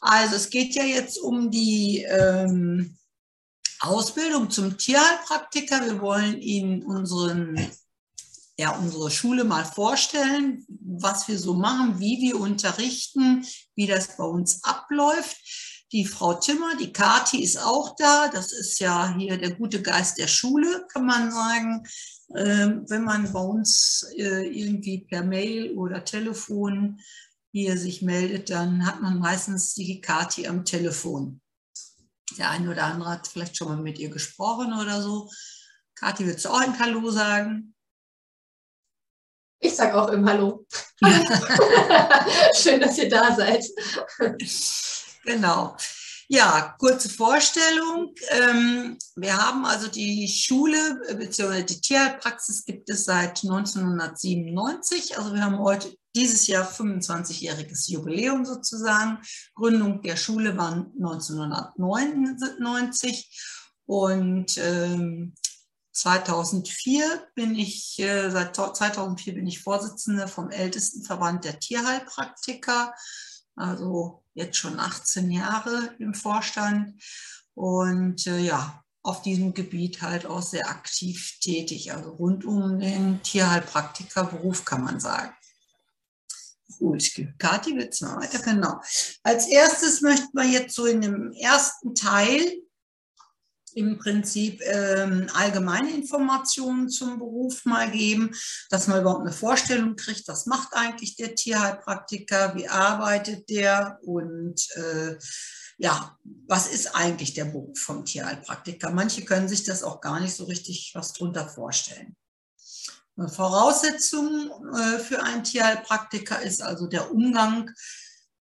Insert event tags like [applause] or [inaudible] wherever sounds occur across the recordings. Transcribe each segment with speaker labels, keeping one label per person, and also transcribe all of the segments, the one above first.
Speaker 1: Also es geht ja jetzt um die ähm, Ausbildung zum Tierheilpraktiker. Wir wollen Ihnen unseren, ja, unsere Schule mal vorstellen, was wir so machen, wie wir unterrichten, wie das bei uns abläuft. Die Frau Timmer, die Kati ist auch da. Das ist ja hier der gute Geist der Schule, kann man sagen. Ähm, wenn man bei uns äh, irgendwie per Mail oder Telefon hier sich meldet, dann hat man meistens die Kati am Telefon. Der eine oder andere hat vielleicht schon mal mit ihr gesprochen oder so. Kathi, willst du auch ein Hallo sagen?
Speaker 2: Ich sage auch im Hallo. [laughs] Schön, dass ihr da seid.
Speaker 1: Genau. Ja, kurze Vorstellung. Ähm, wir haben also die Schule bzw. die Tierheilpraxis gibt es seit 1997. Also wir haben heute dieses Jahr 25-jähriges Jubiläum sozusagen. Gründung der Schule war 1999 und ähm, 2004 bin ich, äh, seit 2004 bin ich Vorsitzende vom ältesten Verband der Tierheilpraktiker, also jetzt schon 18 Jahre im Vorstand und äh, ja, auf diesem Gebiet halt auch sehr aktiv tätig, also rund um den Tierheilpraktikerberuf kann man sagen. Gut, Kathi, willst du mal weiter? Genau. Als erstes möchten wir jetzt so in dem ersten Teil im Prinzip ähm, allgemeine Informationen zum Beruf mal geben, dass man überhaupt eine Vorstellung kriegt, was macht eigentlich der Tierheilpraktiker, wie arbeitet der und äh, ja, was ist eigentlich der Beruf vom Tierheilpraktiker? Manche können sich das auch gar nicht so richtig was drunter vorstellen. Voraussetzung äh, für einen Tierheilpraktiker ist also der Umgang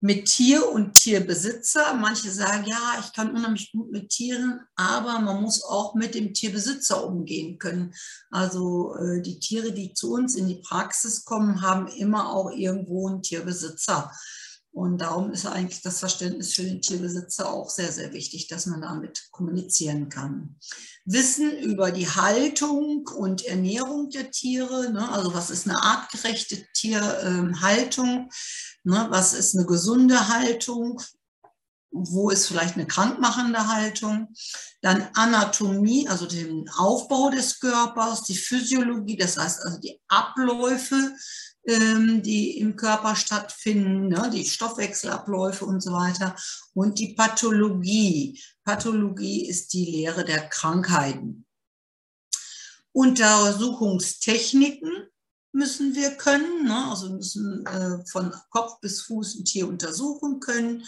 Speaker 1: mit Tier und Tierbesitzer. Manche sagen, ja, ich kann unheimlich gut mit Tieren, aber man muss auch mit dem Tierbesitzer umgehen können. Also äh, die Tiere, die zu uns in die Praxis kommen, haben immer auch irgendwo einen Tierbesitzer. Und darum ist eigentlich das Verständnis für den Tierbesitzer auch sehr, sehr wichtig, dass man damit kommunizieren kann. Wissen über die Haltung und Ernährung der Tiere, ne? also was ist eine artgerechte Tierhaltung, ne? was ist eine gesunde Haltung, wo ist vielleicht eine krankmachende Haltung, dann Anatomie, also den Aufbau des Körpers, die Physiologie, das heißt also die Abläufe ähm, die im Körper stattfinden, ne, die Stoffwechselabläufe und so weiter. Und die Pathologie. Pathologie ist die Lehre der Krankheiten. Untersuchungstechniken müssen wir können, ne? also müssen äh, von Kopf bis Fuß ein Tier untersuchen können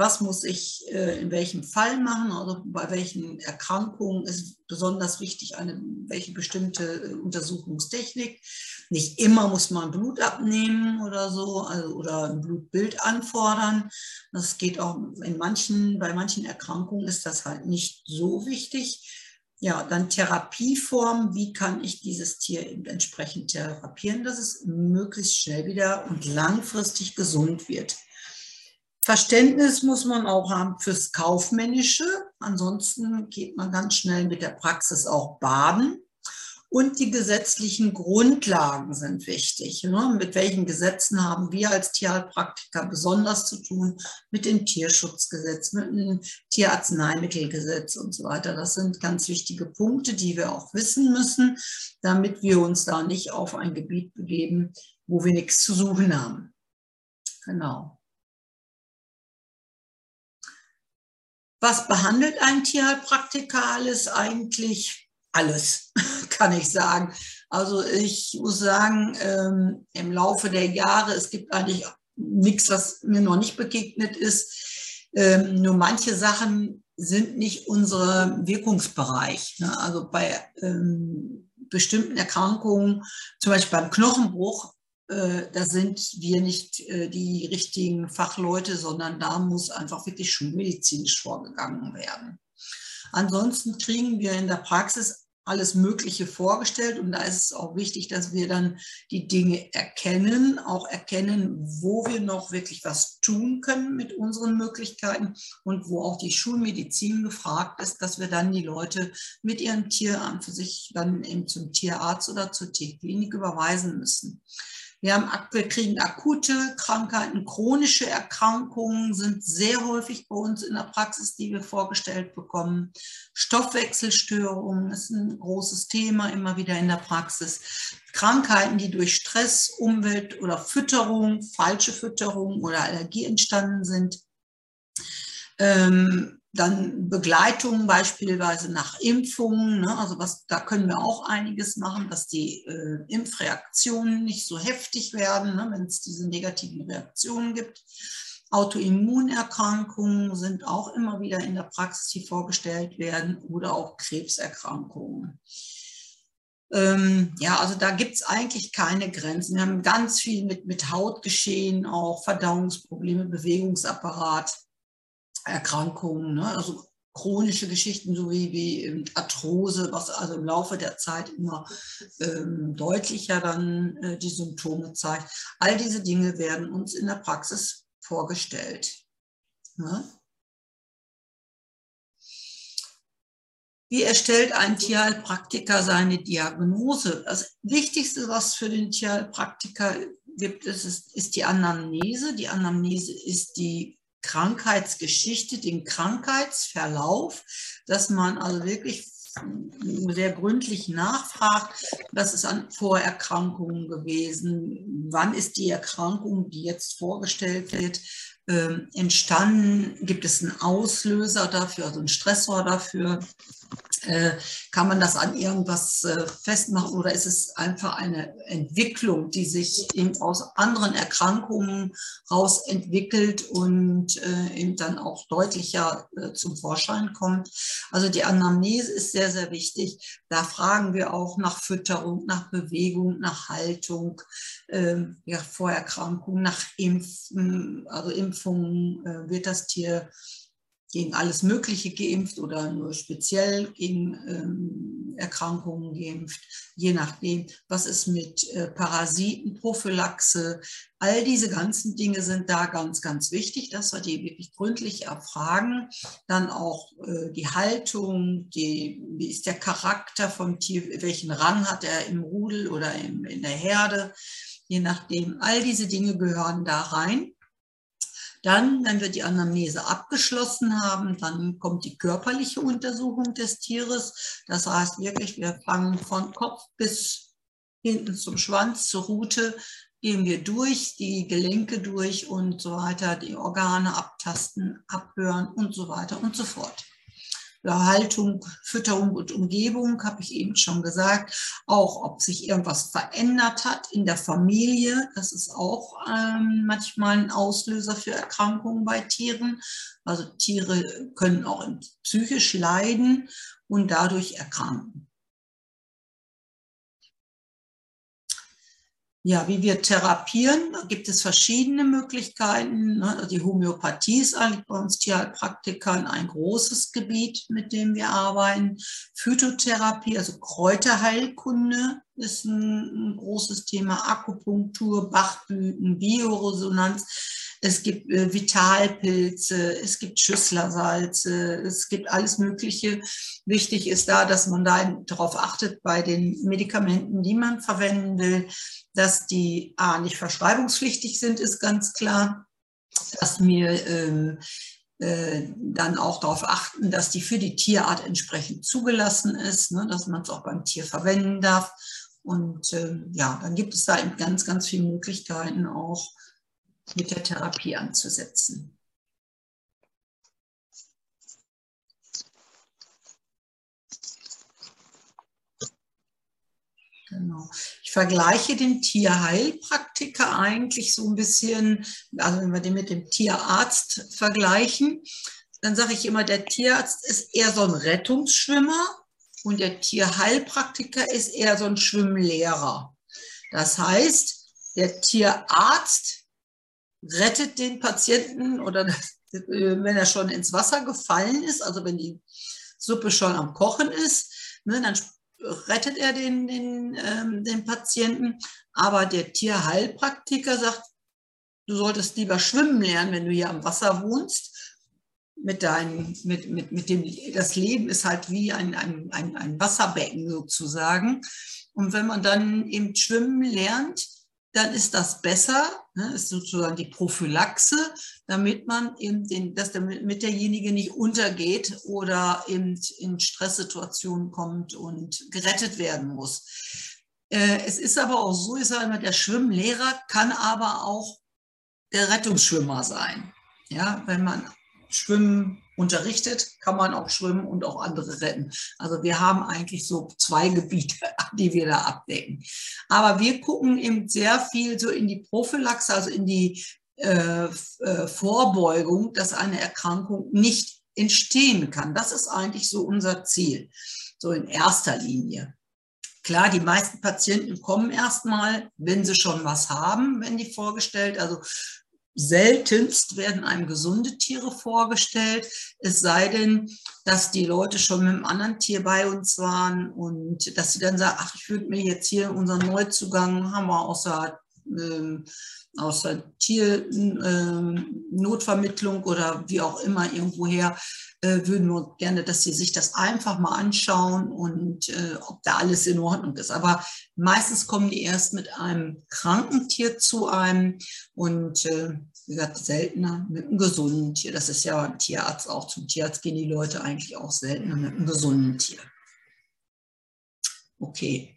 Speaker 1: was muss ich äh, in welchem Fall machen, also bei welchen Erkrankungen ist besonders wichtig eine welche bestimmte äh, Untersuchungstechnik. Nicht immer muss man Blut abnehmen oder so also, oder ein Blutbild anfordern. Das geht auch in manchen, bei manchen Erkrankungen ist das halt nicht so wichtig. Ja, dann Therapieform. Wie kann ich dieses Tier eben entsprechend therapieren, dass es möglichst schnell wieder und langfristig gesund wird? Verständnis muss man auch haben fürs Kaufmännische. Ansonsten geht man ganz schnell mit der Praxis auch baden. Und die gesetzlichen Grundlagen sind wichtig. Ne? Mit welchen Gesetzen haben wir als Tierheilpraktiker besonders zu tun? Mit dem Tierschutzgesetz, mit dem Tierarzneimittelgesetz und so weiter. Das sind ganz wichtige Punkte, die wir auch wissen müssen, damit wir uns da nicht auf ein Gebiet begeben, wo wir nichts zu suchen haben. Genau. Was behandelt ein Tierheilpraktiker alles? Eigentlich alles, [laughs] kann ich sagen. Also ich muss sagen, ähm, im Laufe der Jahre, es gibt eigentlich nichts, was mir noch nicht begegnet ist. Ähm, nur manche Sachen sind nicht unser Wirkungsbereich. Ne? Also bei ähm, bestimmten Erkrankungen, zum Beispiel beim Knochenbruch, äh, da sind wir nicht äh, die richtigen Fachleute, sondern da muss einfach wirklich schulmedizinisch vorgegangen werden. Ansonsten kriegen wir in der Praxis alles Mögliche vorgestellt. Und da ist es auch wichtig, dass wir dann die Dinge erkennen, auch erkennen, wo wir noch wirklich was tun können mit unseren Möglichkeiten und wo auch die Schulmedizin gefragt ist, dass wir dann die Leute mit ihrem Tier an für sich dann eben zum Tierarzt oder zur Tierklinik überweisen müssen. Wir, haben, wir kriegen akute Krankheiten, chronische Erkrankungen sind sehr häufig bei uns in der Praxis, die wir vorgestellt bekommen. Stoffwechselstörungen ist ein großes Thema immer wieder in der Praxis. Krankheiten, die durch Stress, Umwelt oder Fütterung, falsche Fütterung oder Allergie entstanden sind. Ähm, dann Begleitungen beispielsweise nach Impfungen. Ne? Also was, da können wir auch einiges machen, dass die äh, Impfreaktionen nicht so heftig werden, ne? wenn es diese negativen Reaktionen gibt. Autoimmunerkrankungen sind auch immer wieder in der Praxis, die vorgestellt werden, oder auch Krebserkrankungen. Ähm, ja, also da gibt es eigentlich keine Grenzen. Wir haben ganz viel mit, mit Hautgeschehen, auch Verdauungsprobleme, Bewegungsapparat. Erkrankungen, ne? also chronische Geschichten, so wie, ähm, Arthrose, was also im Laufe der Zeit immer ähm, deutlicher dann äh, die Symptome zeigt. All diese Dinge werden uns in der Praxis vorgestellt. Ne? Wie erstellt ein Tierheilpraktiker seine Diagnose? Das Wichtigste, was für den Tierheilpraktiker gibt, ist, ist die Anamnese. Die Anamnese ist die Krankheitsgeschichte, den Krankheitsverlauf, dass man also wirklich sehr gründlich nachfragt, was ist an Vorerkrankungen gewesen, wann ist die Erkrankung, die jetzt vorgestellt wird, äh, entstanden, gibt es einen Auslöser dafür, also einen Stressor dafür, äh, kann man das an irgendwas äh, festmachen oder ist es einfach eine Entwicklung, die sich eben aus anderen Erkrankungen raus entwickelt und äh, eben dann auch deutlicher zum Vorschein kommt? Also die Anamnese ist sehr, sehr wichtig. Da fragen wir auch nach Fütterung, nach Bewegung, nach Haltung, ähm, ja, Vorerkrankungen, nach Impfen, also Impfungen, wird das Tier gegen alles Mögliche geimpft oder nur speziell gegen ähm, Erkrankungen geimpft, je nachdem, was ist mit äh, Parasiten, Prophylaxe. All diese ganzen Dinge sind da ganz, ganz wichtig, dass wir die wirklich gründlich erfragen. Dann auch äh, die Haltung, die, wie ist der Charakter vom Tier, welchen Rang hat er im Rudel oder im, in der Herde, je nachdem. All diese Dinge gehören da rein. Dann, wenn wir die Anamnese abgeschlossen haben, dann kommt die körperliche Untersuchung des Tieres. Das heißt wirklich, wir fangen von Kopf bis hinten zum Schwanz, zur Rute, gehen wir durch, die Gelenke durch und so weiter, die Organe abtasten, abhören und so weiter und so fort. Haltung, Fütterung und Umgebung, habe ich eben schon gesagt. Auch ob sich irgendwas verändert hat in der Familie. Das ist auch ähm, manchmal ein Auslöser für Erkrankungen bei Tieren. Also Tiere können auch psychisch leiden und dadurch erkranken. Ja, wie wir therapieren, da gibt es verschiedene Möglichkeiten. Ne? Also die Homöopathie ist eigentlich bei uns Tierheilpraktikern ein großes Gebiet, mit dem wir arbeiten. Phytotherapie, also Kräuterheilkunde ist ein, ein großes Thema. Akupunktur, Bachblüten, Bioresonanz. Es gibt äh, Vitalpilze, es gibt Schüsslersalze, es gibt alles Mögliche. Wichtig ist da, dass man da darauf achtet bei den Medikamenten, die man verwenden will, dass die A nicht verschreibungspflichtig sind, ist ganz klar. Dass wir ähm, äh, dann auch darauf achten, dass die für die Tierart entsprechend zugelassen ist, ne, dass man es auch beim Tier verwenden darf. Und äh, ja, dann gibt es da eben ganz, ganz viele Möglichkeiten auch mit der Therapie anzusetzen. Genau. Ich vergleiche den Tierheilpraktiker eigentlich so ein bisschen, also wenn wir den mit dem Tierarzt vergleichen, dann sage ich immer, der Tierarzt ist eher so ein Rettungsschwimmer und der Tierheilpraktiker ist eher so ein Schwimmlehrer. Das heißt, der Tierarzt rettet den Patienten oder wenn er schon ins Wasser gefallen ist, also wenn die Suppe schon am Kochen ist, ne, dann rettet er den, den, ähm, den Patienten. Aber der Tierheilpraktiker sagt, du solltest lieber schwimmen lernen, wenn du hier am Wasser wohnst. Mit deinem, mit, mit, mit dem, das Leben ist halt wie ein, ein, ein, ein Wasserbecken sozusagen. Und wenn man dann eben schwimmen lernt, dann ist das besser, ne, ist sozusagen die Prophylaxe, damit man eben den, dass damit derjenige nicht untergeht oder eben in Stresssituationen kommt und gerettet werden muss. Äh, es ist aber auch so, ich sage immer, der Schwimmlehrer kann aber auch der Rettungsschwimmer sein. Ja, wenn man Schwimmen unterrichtet, kann man auch schwimmen und auch andere retten. Also wir haben eigentlich so zwei Gebiete, [laughs] die wir da abdecken. Aber wir gucken eben sehr viel so in die Prophylaxe, also in die äh, äh, Vorbeugung, dass eine Erkrankung nicht entstehen kann. Das ist eigentlich so unser Ziel, so in erster Linie. Klar, die meisten Patienten kommen erstmal, wenn sie schon was haben, wenn die vorgestellt. Also seltenst werden einem gesunde Tiere vorgestellt, es sei denn, dass die Leute schon mit einem anderen Tier bei uns waren und dass sie dann sagen, ach, ich würde mir jetzt hier unseren Neuzugang, haben wir außer ähm, aus Tiernotvermittlung ähm, oder wie auch immer irgendwoher, äh, würden wir gerne, dass Sie sich das einfach mal anschauen und äh, ob da alles in Ordnung ist. Aber meistens kommen die erst mit einem kranken Tier zu einem und äh, wie gesagt, seltener mit einem gesunden Tier. Das ist ja ein Tierarzt auch. Zum Tierarzt gehen die Leute eigentlich auch seltener mit einem gesunden Tier. Okay.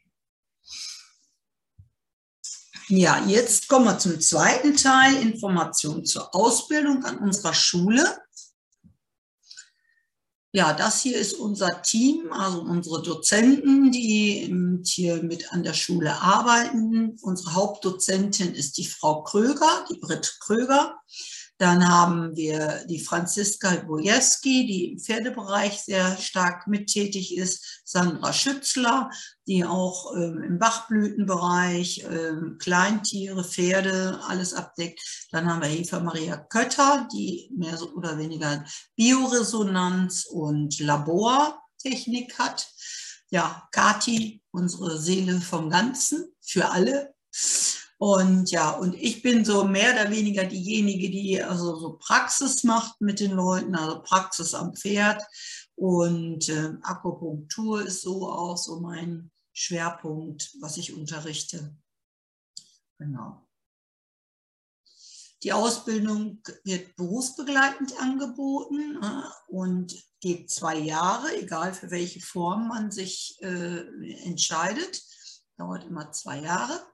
Speaker 1: Ja, jetzt kommen wir zum zweiten Teil, Informationen zur Ausbildung an unserer Schule. Ja, das hier ist unser Team, also unsere Dozenten, die hier mit an der Schule arbeiten. Unsere Hauptdozentin ist die Frau Kröger, die Britt Kröger. Dann haben wir die Franziska Wojewski, die im Pferdebereich sehr stark mittätig ist. Sandra Schützler, die auch ähm, im Bachblütenbereich ähm, Kleintiere, Pferde, alles abdeckt. Dann haben wir Eva Maria Kötter, die mehr oder weniger Bioresonanz und Labortechnik hat. Ja, Kati, unsere Seele vom Ganzen, für alle. Und ja, und ich bin so mehr oder weniger diejenige, die also so Praxis macht mit den Leuten, also Praxis am Pferd. Und äh, Akupunktur ist so auch so mein Schwerpunkt, was ich unterrichte. Genau. Die Ausbildung wird berufsbegleitend angeboten äh, und geht zwei Jahre, egal für welche Form man sich äh, entscheidet. Dauert immer zwei Jahre.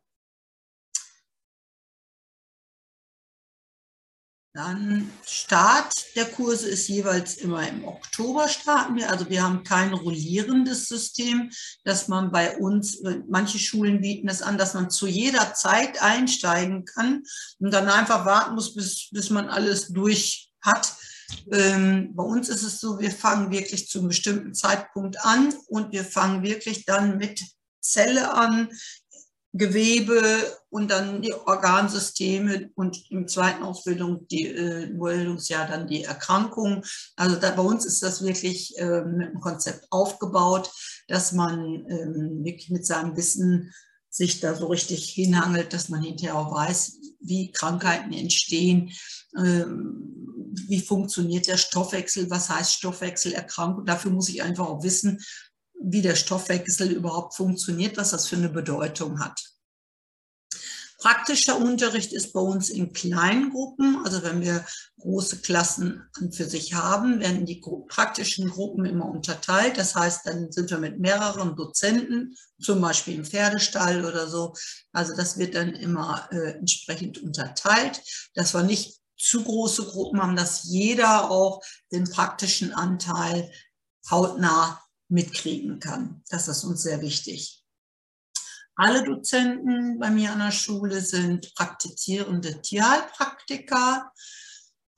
Speaker 1: Dann Start der Kurse ist jeweils immer im Oktober starten wir. Also wir haben kein rollierendes System, dass man bei uns, manche Schulen bieten es an, dass man zu jeder Zeit einsteigen kann und dann einfach warten muss, bis, bis man alles durch hat. Ähm, bei uns ist es so, wir fangen wirklich zu einem bestimmten Zeitpunkt an und wir fangen wirklich dann mit Zelle an, Gewebe und dann die Organsysteme und im zweiten Ausbildung die äh, Bildungsjahr dann die Erkrankungen. Also da, bei uns ist das wirklich äh, mit einem Konzept aufgebaut, dass man ähm, wirklich mit seinem Wissen sich da so richtig hinhangelt, dass man hinterher auch weiß, wie Krankheiten entstehen, ähm, wie funktioniert der Stoffwechsel, was heißt Stoffwechselerkrankung. Dafür muss ich einfach auch wissen, wie der Stoffwechsel überhaupt funktioniert, was das für eine Bedeutung hat. Praktischer Unterricht ist bei uns in kleinen Gruppen. Also wenn wir große Klassen an für sich haben, werden die praktischen Gruppen immer unterteilt. Das heißt, dann sind wir mit mehreren Dozenten, zum Beispiel im Pferdestall oder so. Also das wird dann immer äh, entsprechend unterteilt, dass wir nicht zu große Gruppen haben, dass jeder auch den praktischen Anteil hautnah mitkriegen kann. Das ist uns sehr wichtig. Alle Dozenten bei mir an der Schule sind praktizierende Tierheilpraktiker.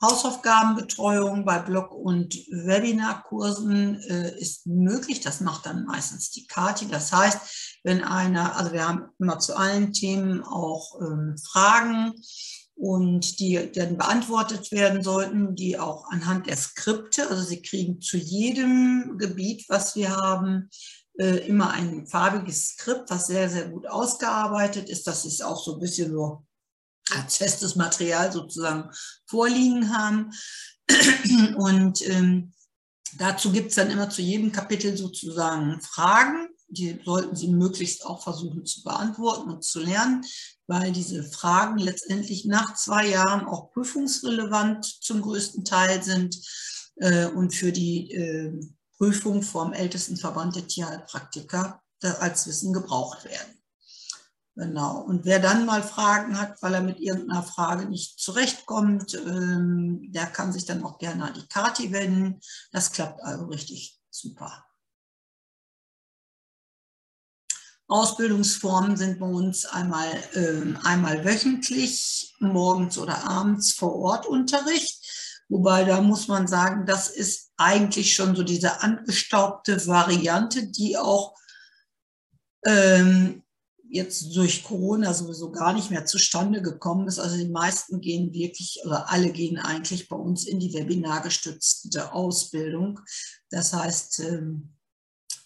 Speaker 1: Hausaufgabenbetreuung bei Blog- und Webinarkursen äh, ist möglich. Das macht dann meistens die Kati. Das heißt, wenn einer, also wir haben immer zu allen Themen auch ähm, Fragen und die dann beantwortet werden sollten, die auch anhand der Skripte, also Sie kriegen zu jedem Gebiet, was wir haben, äh, immer ein farbiges Skript, was sehr, sehr gut ausgearbeitet ist. Das ist auch so ein bisschen so als festes Material sozusagen vorliegen haben. Und ähm, dazu gibt es dann immer zu jedem Kapitel sozusagen Fragen die sollten Sie möglichst auch versuchen zu beantworten und zu lernen, weil diese Fragen letztendlich nach zwei Jahren auch prüfungsrelevant zum größten Teil sind äh, und für die äh, Prüfung vom ältesten Verband der Tierheilpraktiker als Wissen gebraucht werden. Genau. Und wer dann mal Fragen hat, weil er mit irgendeiner Frage nicht zurechtkommt, ähm, der kann sich dann auch gerne an die Kati wenden. Das klappt also richtig super. Ausbildungsformen sind bei uns einmal, äh, einmal wöchentlich, morgens oder abends vor Ort Unterricht. Wobei da muss man sagen, das ist eigentlich schon so diese angestaubte Variante, die auch ähm, jetzt durch Corona sowieso gar nicht mehr zustande gekommen ist. Also die meisten gehen wirklich, oder alle gehen eigentlich bei uns in die webinargestützte Ausbildung. Das heißt, ähm,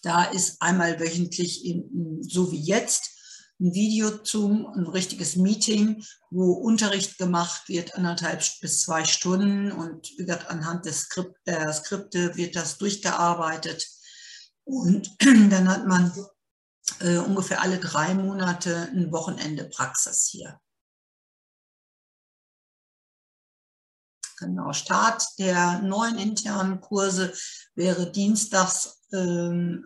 Speaker 1: da ist einmal wöchentlich, in, so wie jetzt, ein Video zum, ein richtiges Meeting, wo Unterricht gemacht wird, anderthalb bis zwei Stunden und anhand des Skript, der Skripte wird das durchgearbeitet. Und [clears throat] dann hat man äh, ungefähr alle drei Monate ein Wochenende Praxis hier. Genau, Start der neuen internen Kurse wäre dienstags,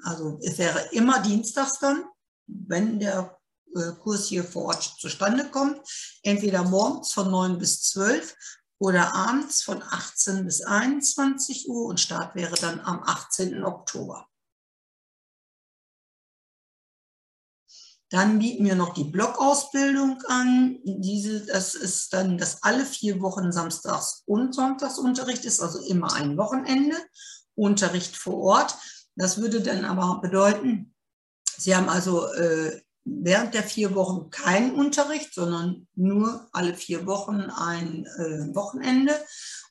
Speaker 1: also es wäre immer dienstags dann, wenn der äh, Kurs hier vor Ort zustande kommt, entweder morgens von 9 bis 12 oder abends von 18 bis 21 Uhr und Start wäre dann am 18. Oktober. Dann bieten wir noch die Blockausbildung an. Diese, das ist dann, dass alle vier Wochen Samstags und Sonntagsunterricht ist, also immer ein Wochenende, Unterricht vor Ort. Das würde dann aber bedeuten, Sie haben also äh, während der vier Wochen keinen Unterricht, sondern nur alle vier Wochen ein äh, Wochenende.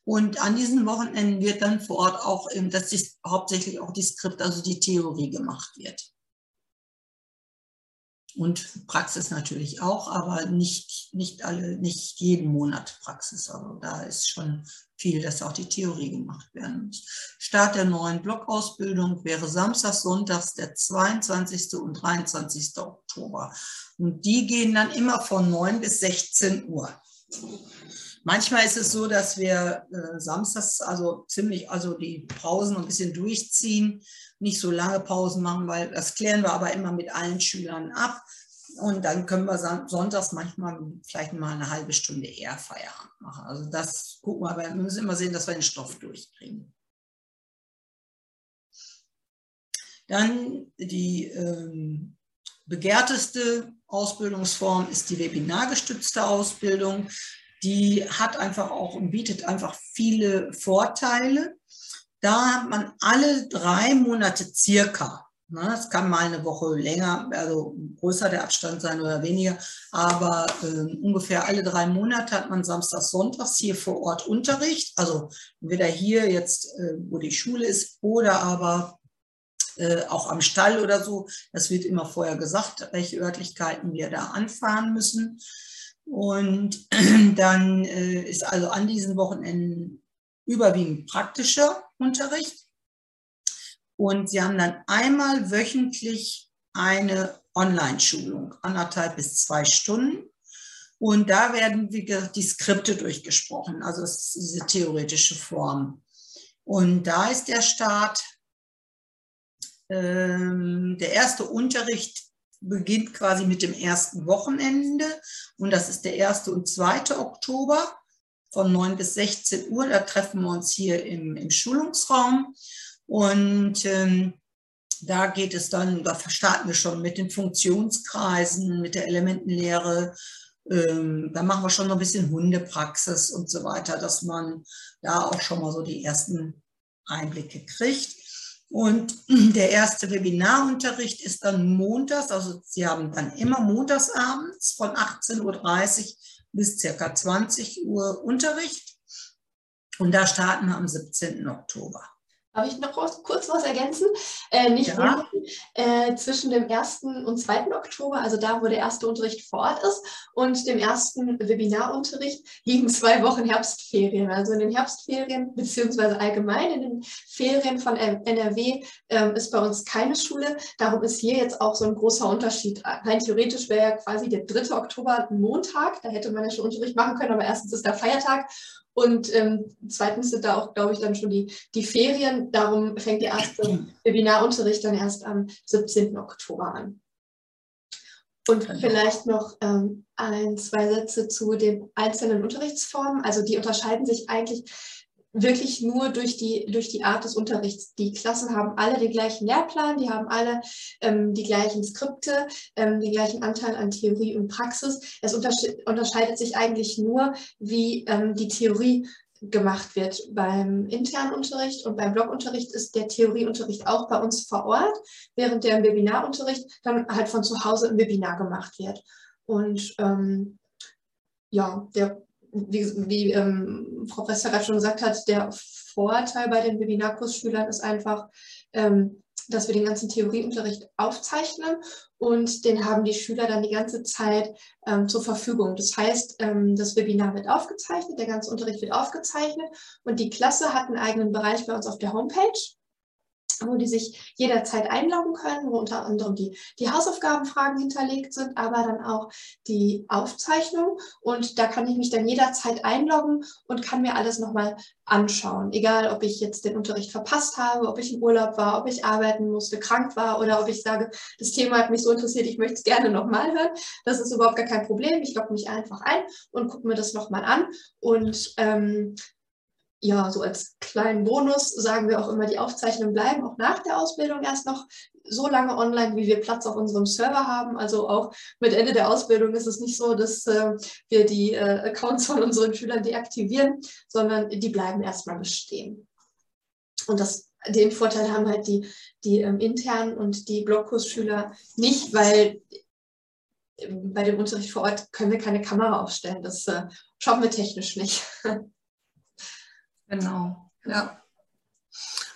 Speaker 1: Und an diesen Wochenenden wird dann vor Ort auch, dass hauptsächlich auch die Skript, also die Theorie gemacht wird und Praxis natürlich auch, aber nicht, nicht alle, nicht jeden Monat Praxis. Also da ist schon viel, dass auch die Theorie gemacht werden muss. Start der neuen Blockausbildung wäre Samstag, Sonntags, der 22. und 23. Oktober. Und die gehen dann immer von 9 bis 16 Uhr. Manchmal ist es so, dass wir äh, samstags also ziemlich, also die Pausen ein bisschen durchziehen, nicht so lange Pausen machen, weil das klären wir aber immer mit allen Schülern ab. Und dann können wir sonntags manchmal vielleicht mal eine halbe Stunde eher Feierabend machen. Also das gucken wir, aber wir müssen immer sehen, dass wir den Stoff durchkriegen. Dann die ähm, begehrteste Ausbildungsform ist die webinargestützte Ausbildung die hat einfach auch und bietet einfach viele Vorteile. Da hat man alle drei Monate circa, es kann mal eine Woche länger, also größer der Abstand sein oder weniger, aber äh, ungefähr alle drei Monate hat man samstags, sonntags hier vor Ort Unterricht, also entweder hier jetzt, äh, wo die Schule ist, oder aber äh, auch am Stall oder so. Das wird immer vorher gesagt, welche Örtlichkeiten wir da anfahren müssen. Und [clears throat] dann äh, ist also an diesen Wochenenden überwiegend praktischer Unterricht. Und sie haben dann einmal wöchentlich eine Online-Schulung, anderthalb bis zwei Stunden. Und da werden wie gesagt, die Skripte durchgesprochen, also diese theoretische Form. Und da ist der Start, ähm, der erste Unterricht beginnt quasi mit dem ersten Wochenende und das ist der 1. und 2. Oktober von 9 bis 16 Uhr. Da treffen wir uns hier im, im Schulungsraum und ähm, da geht es dann, da starten wir schon mit den Funktionskreisen, mit der Elementenlehre. Ähm, da machen wir schon noch ein bisschen Hundepraxis und so weiter, dass man da auch schon mal so die ersten Einblicke kriegt. Und [clears throat] der erste Webinarunterricht ist dann montags, also Sie haben dann immer montagsabends von 18.30 Uhr bis circa 20 Uhr Unterricht. Und da starten wir am 17. Oktober.
Speaker 2: Darf ich noch kurz was ergänzen? Äh, nicht
Speaker 1: ja.
Speaker 2: äh, zwischen dem 1. und 2. Oktober, also da, wo der erste Unterricht vor Ort ist, und dem ersten Webinarunterricht liegen zwei Wochen Herbstferien. Also in den Herbstferien, beziehungsweise allgemein in den Ferien von NRW äh, ist bei uns keine Schule. Darum ist hier jetzt auch so ein großer Unterschied. Rein theoretisch wäre ja quasi der 3. Oktober ein Montag, da hätte man ja schon Unterricht machen können, aber erstens ist der Feiertag und ähm, zweitens sind da auch, glaube ich, dann schon die, die Ferien. Darum fängt der erste [clears throat] Webinarunterricht dann erst am 17. Oktober an. Und genau. vielleicht noch ähm, ein, zwei Sätze zu den einzelnen Unterrichtsformen. Also die unterscheiden sich eigentlich wirklich nur durch die, durch die Art des Unterrichts. Die Klassen haben alle den gleichen Lehrplan, die haben alle ähm, die gleichen Skripte, ähm, den gleichen Anteil an Theorie und Praxis. Es unterscheidet sich eigentlich nur, wie ähm, die Theorie gemacht wird. Beim internen Unterricht und beim Blogunterricht ist der Theorieunterricht auch bei uns vor Ort, während der im Webinarunterricht dann halt von zu Hause im Webinar gemacht wird. Und ähm, ja, der wie, wie ähm, Frau Presser schon gesagt hat, der Vorteil bei den Webinarkursschülern ist einfach, ähm, dass wir den ganzen Theorieunterricht aufzeichnen und den haben die Schüler dann die ganze Zeit ähm, zur Verfügung. Das heißt, ähm, das Webinar wird aufgezeichnet, der ganze Unterricht wird aufgezeichnet und die Klasse hat einen eigenen Bereich bei uns auf der Homepage wo die sich jederzeit einloggen können, wo unter anderem die, die Hausaufgabenfragen hinterlegt sind, aber dann auch die Aufzeichnung. Und da kann ich mich dann jederzeit einloggen und kann mir alles nochmal anschauen. Egal, ob ich jetzt den Unterricht verpasst habe, ob ich im Urlaub war, ob ich arbeiten musste, krank war oder ob ich sage, das Thema hat mich so interessiert, ich möchte es gerne nochmal hören. Das ist überhaupt gar kein Problem. Ich logge mich einfach ein und gucke mir das nochmal an. Und ähm, ja, so als kleinen Bonus sagen wir auch immer, die Aufzeichnungen bleiben auch nach der Ausbildung erst noch so lange online, wie wir Platz auf unserem Server haben. Also auch mit Ende der Ausbildung ist es nicht so, dass äh, wir die äh, Accounts von unseren Schülern deaktivieren, sondern die bleiben erstmal bestehen. Und das, den Vorteil haben halt die, die ähm, internen und die Blogkursschüler nicht, weil ähm, bei dem Unterricht vor Ort können wir keine Kamera aufstellen. Das äh, schaffen wir technisch nicht. [laughs]
Speaker 1: Genau, ja.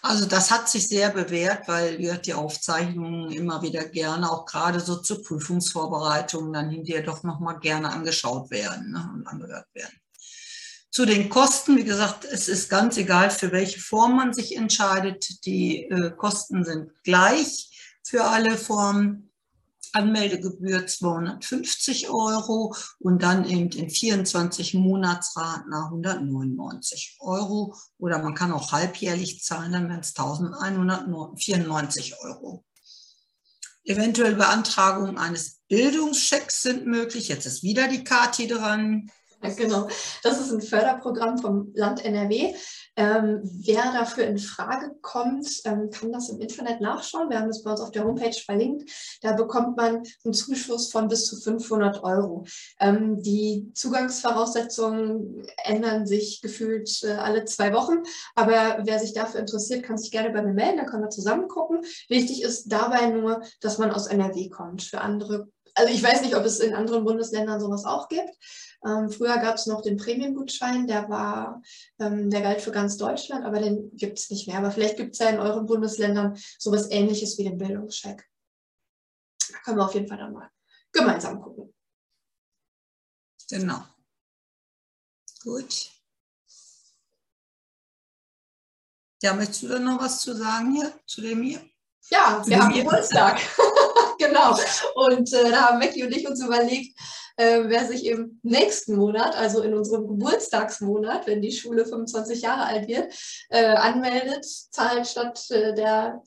Speaker 1: Also das hat sich sehr bewährt, weil wir die Aufzeichnungen immer wieder gerne, auch gerade so zur Prüfungsvorbereitung, dann hinterher doch nochmal gerne angeschaut werden ne, und angehört werden. Zu den Kosten, wie gesagt, es ist ganz egal, für welche Form man sich entscheidet. Die äh, Kosten sind gleich für alle Formen. Anmeldegebühr 250 Euro und dann eben in 24 Monatsraten 199 Euro oder man kann auch halbjährlich zahlen, dann wären es 1194 Euro. Eventuell Beantragung eines Bildungschecks sind möglich. Jetzt ist wieder die Kati dran.
Speaker 2: Genau, das ist ein Förderprogramm vom Land NRW. Ähm, wer dafür in Frage kommt, ähm, kann das im Internet nachschauen. Wir haben das bei uns auf der Homepage verlinkt. Da bekommt man einen Zuschuss von bis zu 500 Euro. Ähm, die Zugangsvoraussetzungen ändern sich gefühlt äh, alle zwei Wochen. Aber wer sich dafür interessiert, kann sich gerne bei mir melden. Da können wir zusammen gucken. Wichtig ist dabei nur, dass man aus NRW kommt. Für andere also ich weiß nicht, ob es in anderen Bundesländern sowas auch gibt. Ähm, früher gab es noch den Prämiengutschein, der war, ähm, der galt für ganz Deutschland, aber den gibt es nicht mehr. Aber vielleicht gibt es ja in euren Bundesländern sowas ähnliches wie den Bildungscheck. Da können wir auf jeden Fall dann mal gemeinsam gucken.
Speaker 1: Genau. Gut. Ja, möchtest du da noch was zu sagen hier, zu dem hier?
Speaker 2: Ja, wir haben Geburtstag. [laughs] genau. Und äh, da haben Becky und ich uns überlegt, äh, wer sich im nächsten Monat, also in unserem Geburtstagsmonat, wenn die Schule 25 Jahre alt wird, äh, anmeldet, zahlt statt äh, der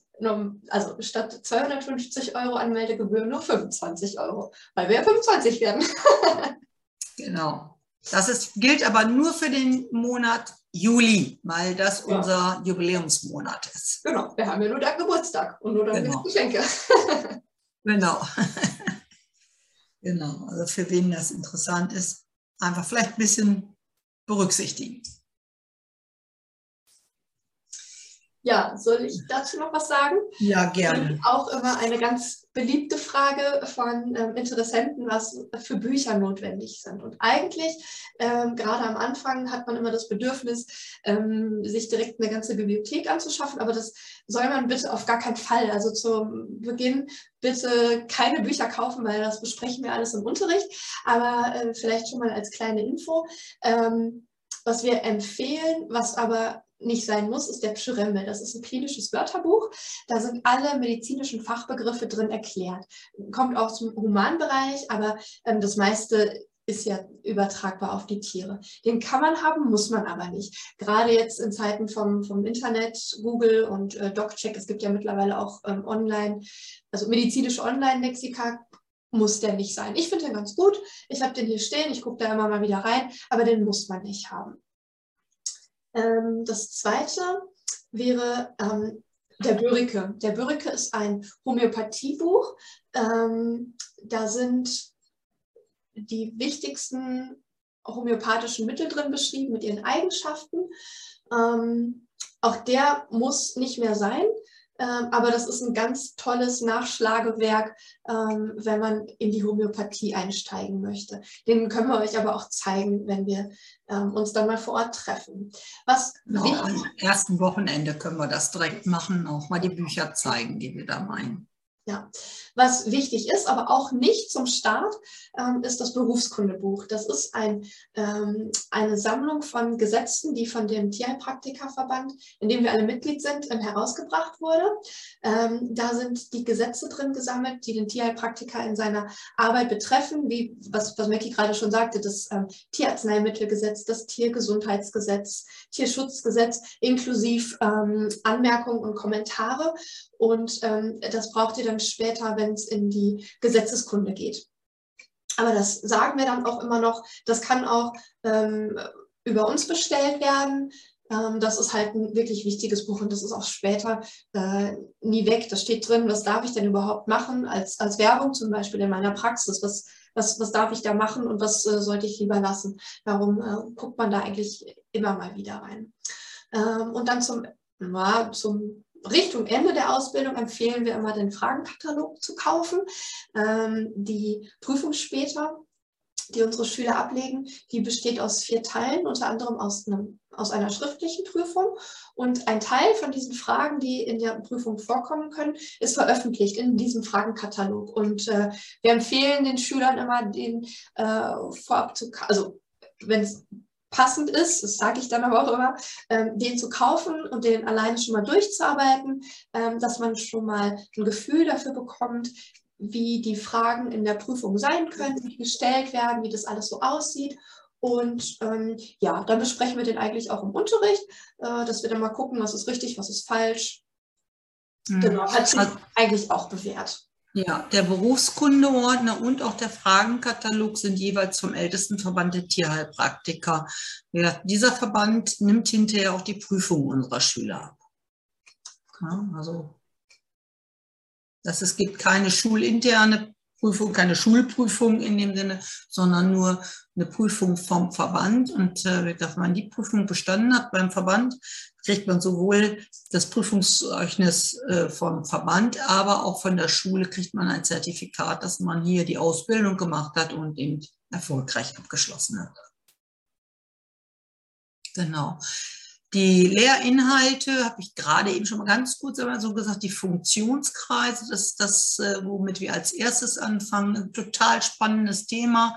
Speaker 2: also statt 250 Euro Anmeldegebühr nur 25 Euro, weil wir ja 25 werden. [laughs]
Speaker 1: genau. Das ist, gilt aber nur für den Monat Juli, weil das ja. unser Jubiläumsmonat ist.
Speaker 2: Genau, wir haben ja nur deinen Geburtstag und nur deine genau. Geschenke. [laughs]
Speaker 1: genau. [laughs] Genau, also für wen das interessant ist, einfach vielleicht ein bisschen berücksichtigen.
Speaker 2: Ja, soll ich dazu noch was sagen?
Speaker 1: Ja, gerne.
Speaker 2: Und auch immer eine ganz beliebte Frage von ähm, Interessenten, was für Bücher notwendig sind. Und eigentlich, ähm, gerade am Anfang, hat man immer das Bedürfnis, ähm, sich direkt eine ganze Bibliothek anzuschaffen. Aber das soll man bitte auf gar keinen Fall. Also zum Beginn bitte keine Bücher kaufen, weil das besprechen wir alles im Unterricht. Aber äh, vielleicht schon mal als kleine Info. Ähm, was wir empfehlen, was aber nicht sein muss, ist der Pschyrembel. Das ist ein klinisches Wörterbuch. Da sind alle medizinischen Fachbegriffe drin erklärt. Kommt auch zum Humanbereich, aber ähm, das meiste ist ja übertragbar auf die Tiere. Den kann man haben, muss man aber nicht. Gerade jetzt in Zeiten vom, vom Internet, Google und äh, DocCheck, es gibt ja mittlerweile auch ähm, online, also medizinische Online-Lexika, muss der nicht sein. Ich finde den ganz gut. Ich habe den hier stehen, ich gucke da immer mal wieder rein, aber den muss man nicht haben. Ähm, das zweite wäre ähm, der Börike. Der Börike ist ein Homöopathiebuch. Ähm, da sind die wichtigsten homöopathischen Mittel drin beschrieben mit ihren Eigenschaften. Ähm, auch der muss nicht mehr sein. Ähm, aber das ist ein ganz tolles Nachschlagewerk, ähm, wenn man in die Homöopathie einsteigen möchte. Den können wir euch aber auch zeigen, wenn wir ähm, uns dann mal vor Ort treffen.
Speaker 1: Was genau, am ersten Wochenende können wir das direkt machen, auch mal die Bücher zeigen, die wir da meinen.
Speaker 2: Ja, was wichtig ist, aber auch nicht zum Start, ähm, ist das Berufskundebuch. Das ist ein, ähm, eine Sammlung von Gesetzen, die von dem Tierheilpraktikerverband, in dem wir alle Mitglied sind, ähm, herausgebracht wurde. Ähm, da sind die Gesetze drin gesammelt, die den Tierheilpraktiker in seiner Arbeit betreffen, wie was, was Mackie gerade schon sagte, das ähm, Tierarzneimittelgesetz, das Tiergesundheitsgesetz, Tierschutzgesetz, inklusive ähm, Anmerkungen und Kommentare. Und das braucht ihr dann später, wenn es in die Gesetzeskunde geht. Aber das sagen wir dann auch immer noch, das kann auch ähm, über uns bestellt werden. Ähm, das ist halt ein wirklich wichtiges Buch und das ist auch später äh, nie weg. Da steht drin, was darf ich denn überhaupt machen als, als Werbung zum Beispiel in meiner Praxis. Was, was, was darf ich da machen und was äh, sollte ich lieber lassen? Darum äh, guckt man da eigentlich immer mal wieder rein. Ähm, und dann zum, na, zum Richtung Ende der Ausbildung empfehlen wir immer, den Fragenkatalog zu kaufen. Ähm, die Prüfung später, die unsere Schüler ablegen, die besteht aus vier Teilen, unter anderem aus, einem, aus einer schriftlichen Prüfung. Und ein Teil von diesen Fragen, die in der Prüfung vorkommen können, ist veröffentlicht in diesem Fragenkatalog. Und äh, wir empfehlen den Schülern immer, den äh, vorab zu, also wenn es passend ist, das sage ich dann aber auch immer, ähm, den zu kaufen und den alleine schon mal durchzuarbeiten, ähm, dass man schon mal ein Gefühl dafür bekommt, wie die Fragen in der Prüfung sein können, wie die gestellt werden, wie das alles so aussieht. Und ähm, ja, dann besprechen wir den eigentlich auch im Unterricht, äh, dass wir dann mal gucken, was ist richtig, was ist falsch. Mhm. Genau, hat sich also, eigentlich auch bewährt.
Speaker 1: Ja, der Berufskundeordner und auch der Fragenkatalog sind jeweils vom ältesten Verband der Tierheilpraktiker. Ja, dieser Verband nimmt hinterher auch die Prüfung unserer Schüler ab. Ja, also dass es gibt keine schulinterne Prüfung, keine Schulprüfung in dem Sinne, sondern nur eine Prüfung vom Verband. Und äh, wenn man die Prüfung bestanden hat beim Verband, kriegt man sowohl das Prüfungszeugnis äh, vom Verband, aber auch von der Schule kriegt man ein Zertifikat, dass man hier die Ausbildung gemacht hat und eben erfolgreich abgeschlossen hat. Genau. Die Lehrinhalte habe ich gerade eben schon mal ganz kurz so gesagt, die Funktionskreise, das ist das, äh, womit wir als erstes anfangen. Ein total spannendes Thema.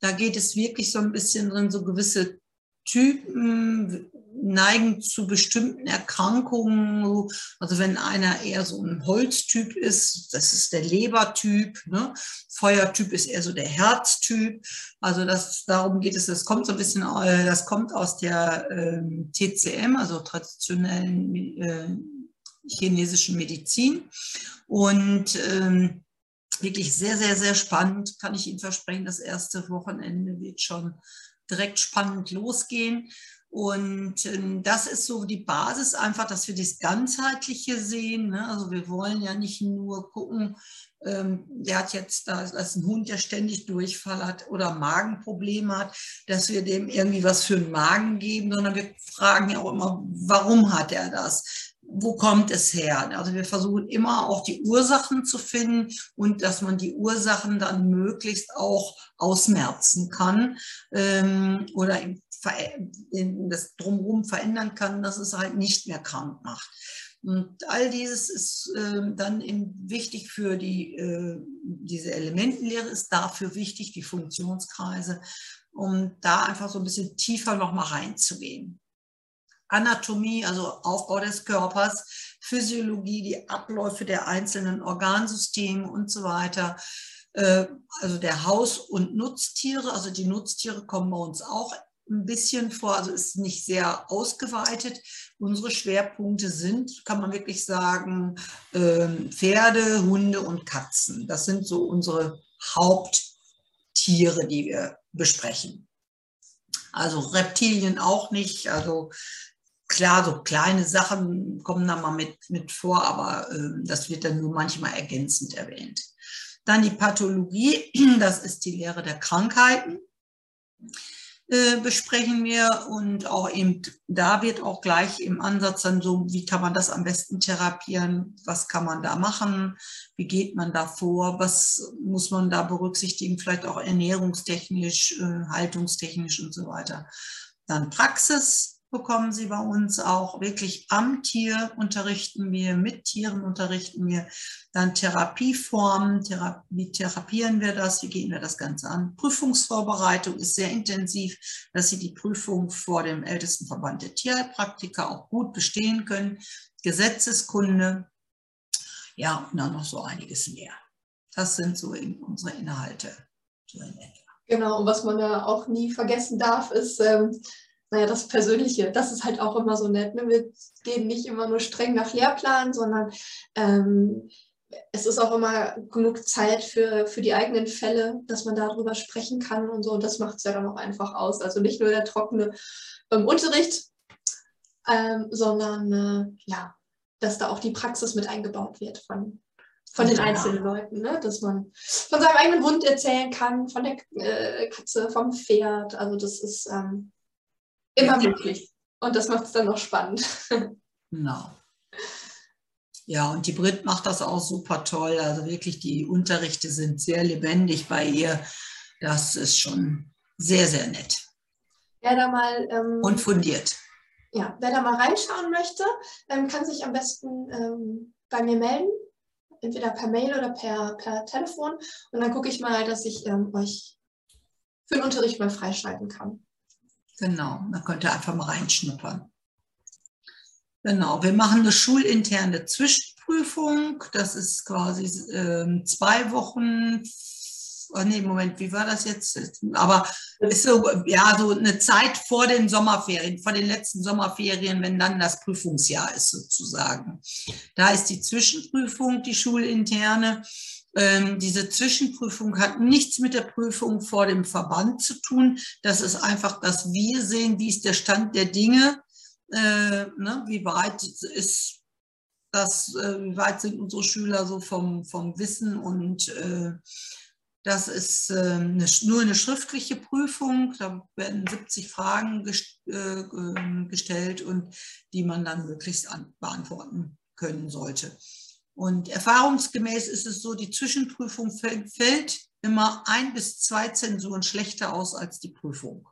Speaker 1: Da geht es wirklich so ein bisschen drin, so gewisse Typen neigen zu bestimmten Erkrankungen. Also wenn einer eher so ein Holztyp ist, das ist der Lebertyp. Ne? Feuertyp ist eher so der Herztyp. Also das, darum geht es. Das kommt so ein bisschen, äh, das kommt aus der ähm, TCM, also traditionellen äh, chinesischen Medizin. Und ähm, wirklich sehr, sehr, sehr spannend. Kann ich Ihnen versprechen, das erste Wochenende wird schon direkt spannend losgehen. Und ähm, das ist so die Basis einfach, dass wir das Ganzheitliche sehen. Ne? Also wir wollen ja nicht nur gucken, ähm, der hat jetzt, da ist ein Hund, der ständig Durchfall hat oder Magenprobleme hat, dass wir dem irgendwie was für einen Magen geben, sondern wir fragen ja auch immer, warum hat er das? Wo kommt es her? Also wir versuchen immer auch die Ursachen zu finden und dass man die Ursachen dann möglichst auch ausmerzen kann ähm, oder das drumherum verändern kann, dass es halt nicht mehr krank macht. Und all dieses ist äh, dann wichtig für die, äh, diese Elementenlehre ist dafür wichtig, die Funktionskreise, um da einfach so ein bisschen tiefer nochmal reinzugehen. Anatomie, also Aufbau des Körpers, Physiologie, die Abläufe der einzelnen Organsysteme und so weiter. Äh, also der Haus- und Nutztiere, also die Nutztiere kommen bei uns auch ein bisschen vor, also ist nicht sehr ausgeweitet. Unsere Schwerpunkte sind, kann man wirklich sagen, ähm, Pferde, Hunde und Katzen. Das sind so unsere Haupttiere, die wir besprechen. Also Reptilien auch nicht. Also klar, so kleine Sachen kommen da mal mit, mit vor, aber äh, das wird dann nur manchmal ergänzend erwähnt. Dann die Pathologie, [clears throat] das ist die Lehre der Krankheiten. Äh, besprechen wir und auch eben da wird auch gleich im Ansatz dann so, wie kann man das am besten therapieren, was kann man da machen, wie geht man da vor, was muss man da berücksichtigen, vielleicht auch ernährungstechnisch, äh, haltungstechnisch und so weiter. Dann Praxis, bekommen Sie bei uns auch wirklich am Tier unterrichten wir, mit Tieren unterrichten wir, dann Therapieformen, Thera wie therapieren wir das, wie gehen wir das Ganze an. Prüfungsvorbereitung ist sehr intensiv, dass Sie die Prüfung vor dem ältesten Verband der Tierheilpraktiker auch gut bestehen können. Gesetzeskunde, ja, und dann noch so einiges mehr. Das sind so eben unsere Inhalte. So in
Speaker 2: Genau, und was man da auch nie vergessen darf, ist, ähm, naja, das Persönliche, das ist halt auch immer so nett. Ne? Wir gehen nicht immer nur streng nach Lehrplan, sondern ähm, es ist auch immer genug Zeit für, für die eigenen Fälle, dass man darüber sprechen kann und so. Und das macht es ja dann auch einfach aus. Also nicht nur der trockene ähm, Unterricht, ähm, sondern äh, ja, dass da auch die Praxis mit eingebaut wird von, von den einzelnen Leuten, ne? dass man von seinem eigenen Wund erzählen kann, von der äh, Katze, vom Pferd. Also das ist ähm, Immer möglich. Und das macht es dann noch spannend. [laughs]
Speaker 1: Genau. Ja, und die Brit macht das auch super toll. Also wirklich, die Unterrichte sind sehr lebendig bei ihr. Das ist schon sehr, sehr nett.
Speaker 2: Wer da mal. Ähm,
Speaker 1: und fundiert.
Speaker 2: Ja, wer da mal reinschauen möchte, ähm, kann sich am besten ähm, bei mir melden. Entweder per Mail oder per, per Telefon. Und dann gucke ich mal, dass ich ähm, euch für den Unterricht mal freischalten kann.
Speaker 1: Genau, man könnte einfach mal reinschnuppern. Genau, wir machen eine schulinterne Zwischenprüfung. Das ist quasi äh, zwei Wochen. Oh nee, Moment, wie war das jetzt? Aber ist so, ja, so eine Zeit vor den Sommerferien, vor den letzten Sommerferien, wenn dann das Prüfungsjahr ist sozusagen. Da ist die Zwischenprüfung, die schulinterne. Ähm, diese Zwischenprüfung hat nichts mit der Prüfung vor dem Verband zu tun. Das ist einfach, dass wir sehen, wie ist der Stand der Dinge, äh, ne, wie weit ist das, äh, wie weit sind unsere Schüler so vom, vom Wissen und äh, das ist äh, eine, nur eine schriftliche Prüfung. Da werden 70 Fragen gest äh, gestellt und die man dann möglichst beantworten können sollte. Und erfahrungsgemäß ist es so, die Zwischenprüfung fällt immer ein bis zwei Zensuren schlechter aus als die Prüfung.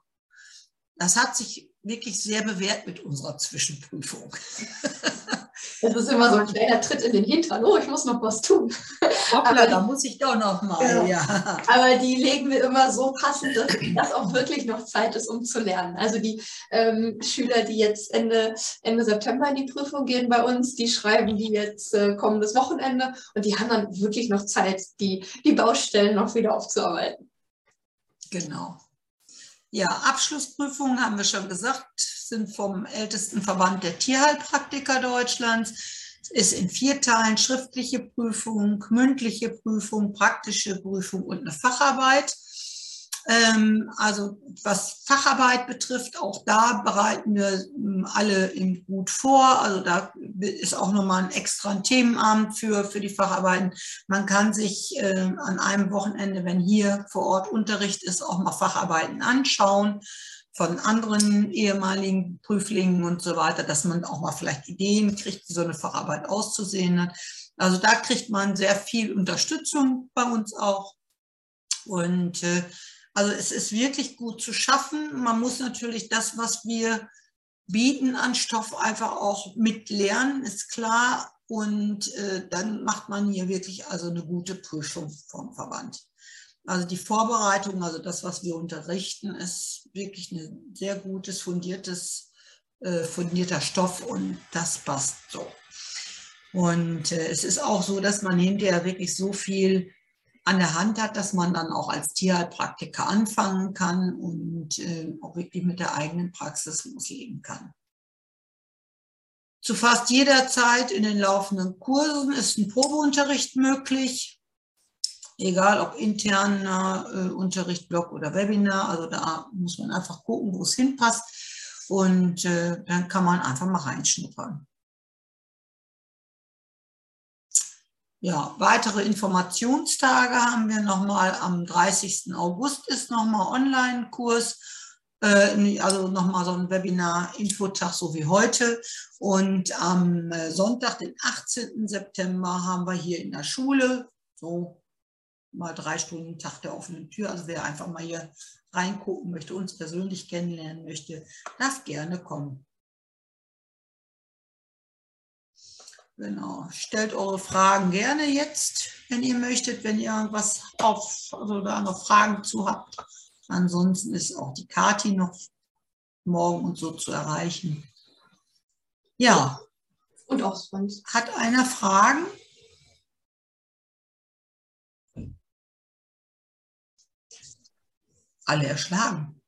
Speaker 1: Das hat sich wirklich sehr bewährt mit unserer Zwischenprüfung. [laughs]
Speaker 2: Das ist immer so ein kleiner Tritt in den Hintern. Oh, ich muss noch was tun.
Speaker 1: Hoppla, da muss ich doch noch mal. Ja.
Speaker 2: ja. Aber die legen wir immer so passend, dass, dass auch wirklich noch Zeit ist, um zu lernen. Also die ähm, Schüler, die jetzt Ende, Ende September in die Prüfung gehen bei uns, die schreiben die jetzt äh, kommendes Wochenende und die haben dann wirklich noch Zeit, die, die Baustellen noch wieder aufzuarbeiten.
Speaker 1: Genau. Ja, Abschlussprüfungen haben wir schon gesagt, sind vom ältesten Verband der Tierheilpraktiker Deutschlands. Es ist in vier Teilen schriftliche Prüfung, mündliche Prüfung, praktische Prüfung und eine Facharbeit. Ähm, also was Facharbeit betrifft, auch da bereiten wir ähm, alle im gut vor. Also da ist auch nochmal ein extra Themenabend für, für die Facharbeiten. Man kann sich äh, an einem Wochenende, wenn hier vor Ort Unterricht ist, auch mal Facharbeiten anschauen. Von anderen ehemaligen Prüflingen und so weiter, dass man auch mal vielleicht Ideen kriegt, wie so eine Facharbeit auszusehen hat. Also da kriegt man sehr viel Unterstützung bei uns auch. Und äh, also es ist wirklich gut zu schaffen. Man muss natürlich das, was wir bieten an Stoff, einfach auch mitlernen, ist klar. Und äh, dann macht man hier wirklich also eine gute Prüfung vom Verband. Also die Vorbereitung, also das, was wir unterrichten, ist wirklich ein sehr gutes, fundiertes, äh, fundierter Stoff und das passt so. Und äh, es ist auch so, dass man hinterher wirklich so viel an der Hand hat, dass man dann auch als Tierheilpraktiker anfangen kann und äh, auch wirklich mit der eigenen Praxis loslegen kann. Zu fast jeder Zeit in den laufenden Kursen ist ein Probeunterricht möglich, egal ob interner äh, Unterricht, Blog oder Webinar. Also da muss man einfach gucken, wo es hinpasst und äh, dann kann man einfach mal reinschnuppern. Ja, weitere Informationstage haben wir nochmal am 30. August ist nochmal Online-Kurs, äh, also nochmal so ein Webinar-Infotag, so wie heute. Und am äh, Sonntag, den 18. September, haben wir hier in der Schule so mal drei Stunden Tag der offenen Tür. Also wer einfach mal hier reingucken möchte, uns persönlich kennenlernen möchte, darf gerne kommen. Genau. Stellt eure Fragen gerne jetzt, wenn ihr möchtet, wenn ihr irgendwas auf, also da noch Fragen zu habt. Ansonsten ist auch die Kati noch morgen und so zu erreichen. Ja.
Speaker 2: Und auch sonst.
Speaker 1: Hat einer Fragen? Alle erschlagen.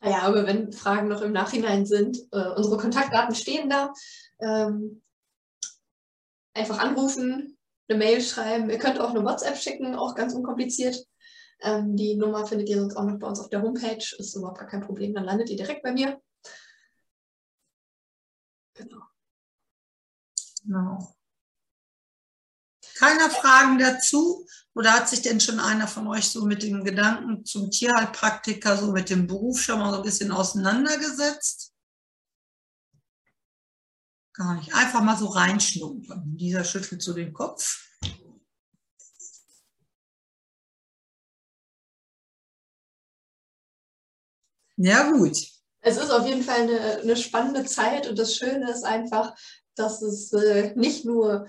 Speaker 2: Naja, aber wenn Fragen noch im Nachhinein sind, äh, unsere Kontaktdaten stehen da ähm, einfach anrufen, eine Mail schreiben. Ihr könnt auch eine WhatsApp schicken, auch ganz unkompliziert. Ähm, die Nummer findet ihr sonst auch noch bei uns auf der Homepage. Ist überhaupt gar kein Problem, dann landet ihr direkt bei mir.
Speaker 1: Genau. genau. Keiner Fragen dazu? Oder hat sich denn schon einer von euch so mit dem Gedanken zum Tierheilpraktiker, so mit dem Beruf schon mal so ein bisschen auseinandergesetzt? Gar nicht. Einfach mal so reinschnuppern. Dieser schüttelt so den Kopf. Ja, gut.
Speaker 2: Es ist auf jeden Fall eine, eine spannende Zeit und das Schöne ist einfach, dass es äh, nicht nur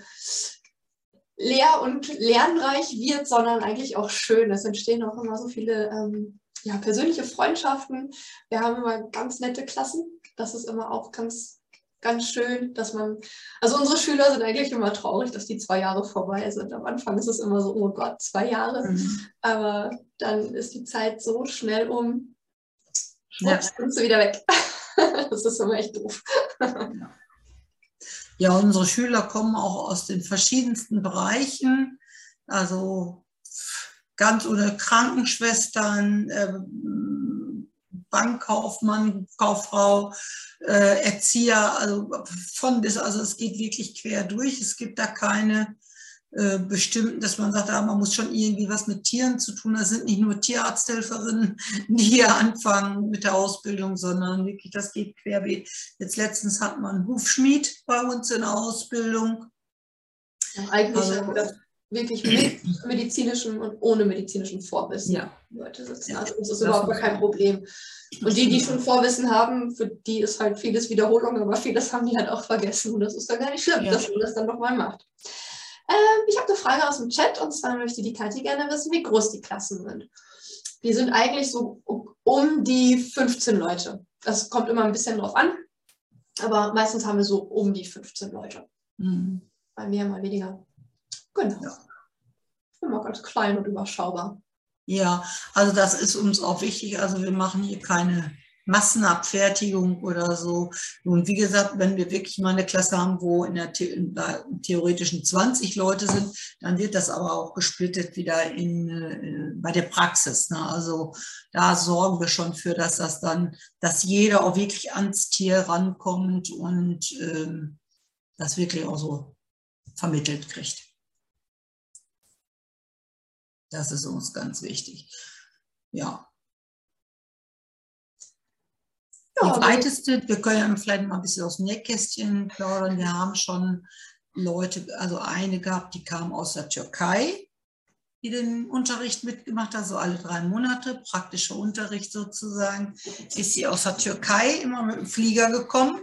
Speaker 2: lehr- und lernreich wird, sondern eigentlich auch schön. Es entstehen auch immer so viele ähm, ja, persönliche Freundschaften. Wir haben immer ganz nette Klassen. Das ist immer auch ganz ganz schön, dass man, also unsere Schüler sind eigentlich immer traurig, dass die zwei Jahre vorbei sind. Am Anfang ist es immer so, oh Gott, zwei Jahre. Mhm. Aber dann ist die Zeit so schnell um. Ja. sind sie wieder weg. [laughs] das ist immer echt doof.
Speaker 1: Ja, unsere Schüler kommen auch aus den verschiedensten Bereichen. Also ganz ohne Krankenschwestern, äh, Bankkaufmann, Kauffrau, äh, Erzieher, also von bis, also es geht wirklich quer durch. Es gibt da keine äh, bestimmten, dass man sagt, ah, man muss schon irgendwie was mit Tieren zu tun. Das sind nicht nur Tierarzthelferinnen, [laughs] die hier anfangen mit der Ausbildung, sondern wirklich, das geht querbeet. Jetzt letztens hat man einen Hufschmied bei uns in der Ausbildung.
Speaker 2: Ja, eigentlich also, wirklich mit [laughs] medizinischem und ohne medizinischen Vorwissen
Speaker 1: ja.
Speaker 2: Leute sitzen. Also das ist überhaupt kein Problem. Und die, die schon Vorwissen haben, für die ist halt vieles Wiederholung, aber vieles haben die halt auch vergessen. Und das ist dann gar nicht schlimm, ja. dass man das dann nochmal macht. Ähm, ich habe eine Frage aus dem Chat und zwar möchte die Kathi gerne wissen, wie groß die Klassen sind. Die sind eigentlich so um die 15 Leute. Das kommt immer ein bisschen drauf an, aber meistens haben wir so um die 15 Leute. Mhm. Mal mehr, mal weniger. Genau. Ja. Immer ganz klein und überschaubar.
Speaker 1: Ja, also das ist uns auch wichtig. Also wir machen hier keine Massenabfertigung oder so. Und wie gesagt, wenn wir wirklich mal eine Klasse haben, wo in der, in der theoretischen 20 Leute sind, dann wird das aber auch gesplittet wieder in, äh, bei der Praxis. Ne? Also da sorgen wir schon für, dass das dann, dass jeder auch wirklich ans Tier rankommt und ähm, das wirklich auch so vermittelt kriegt. Das ist uns ganz wichtig. Ja. Ja, die weiteste, wir können ja vielleicht mal ein bisschen aus dem Nähkästchen plaudern. Wir haben schon Leute, also eine gehabt, die kam aus der Türkei, die den Unterricht mitgemacht hat, so alle drei Monate, praktischer Unterricht sozusagen. Ist sie aus der Türkei immer mit dem Flieger gekommen.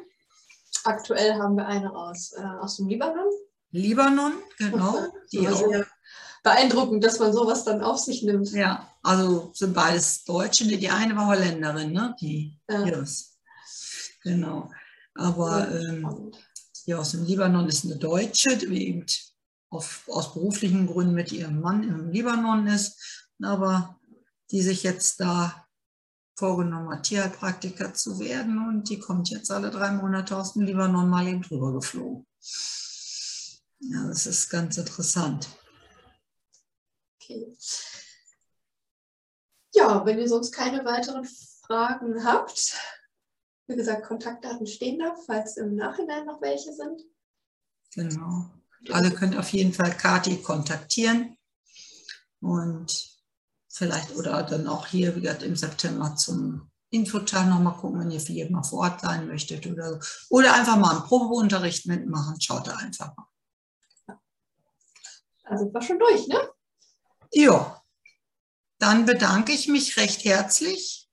Speaker 2: Aktuell haben wir eine aus, äh, aus dem Libanon.
Speaker 1: Libanon, genau. [laughs]
Speaker 2: Die auch. Beeindruckend, dass man sowas dann auf sich nimmt.
Speaker 1: Ja, also sind beides Deutsche. Die eine war Holländerin, ne? Die ja. Iris. Genau. Aber ähm, die aus dem Libanon ist eine Deutsche, die eben auf, aus beruflichen Gründen mit ihrem Mann im Libanon ist, aber die sich jetzt da vorgenommen hat, Tierheilpraktiker zu werden und die kommt jetzt alle drei Monate aus dem Libanon mal eben drüber geflogen. Ja, das ist ganz interessant.
Speaker 2: Okay. Ja, wenn ihr sonst keine weiteren Fragen habt, wie gesagt, Kontaktdaten stehen da, falls im Nachhinein noch welche sind.
Speaker 1: Genau. Alle könnt auf jeden Fall Kati kontaktieren und vielleicht oder dann auch hier wie gesagt, im September zum Infotag nochmal gucken, wenn ihr für jeden mal vor Ort sein möchtet oder so. Oder einfach mal einen Probeunterricht mitmachen. Schaut da einfach mal.
Speaker 2: Also war schon durch, ne?
Speaker 1: Ja. Dann bedanke ich mich recht herzlich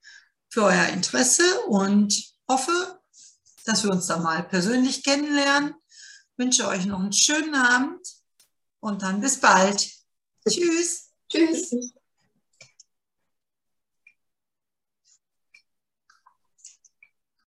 Speaker 1: für euer Interesse und hoffe, dass wir uns da mal persönlich kennenlernen. Wünsche euch noch einen schönen Abend und dann bis bald. Tschüss.
Speaker 2: Tschüss.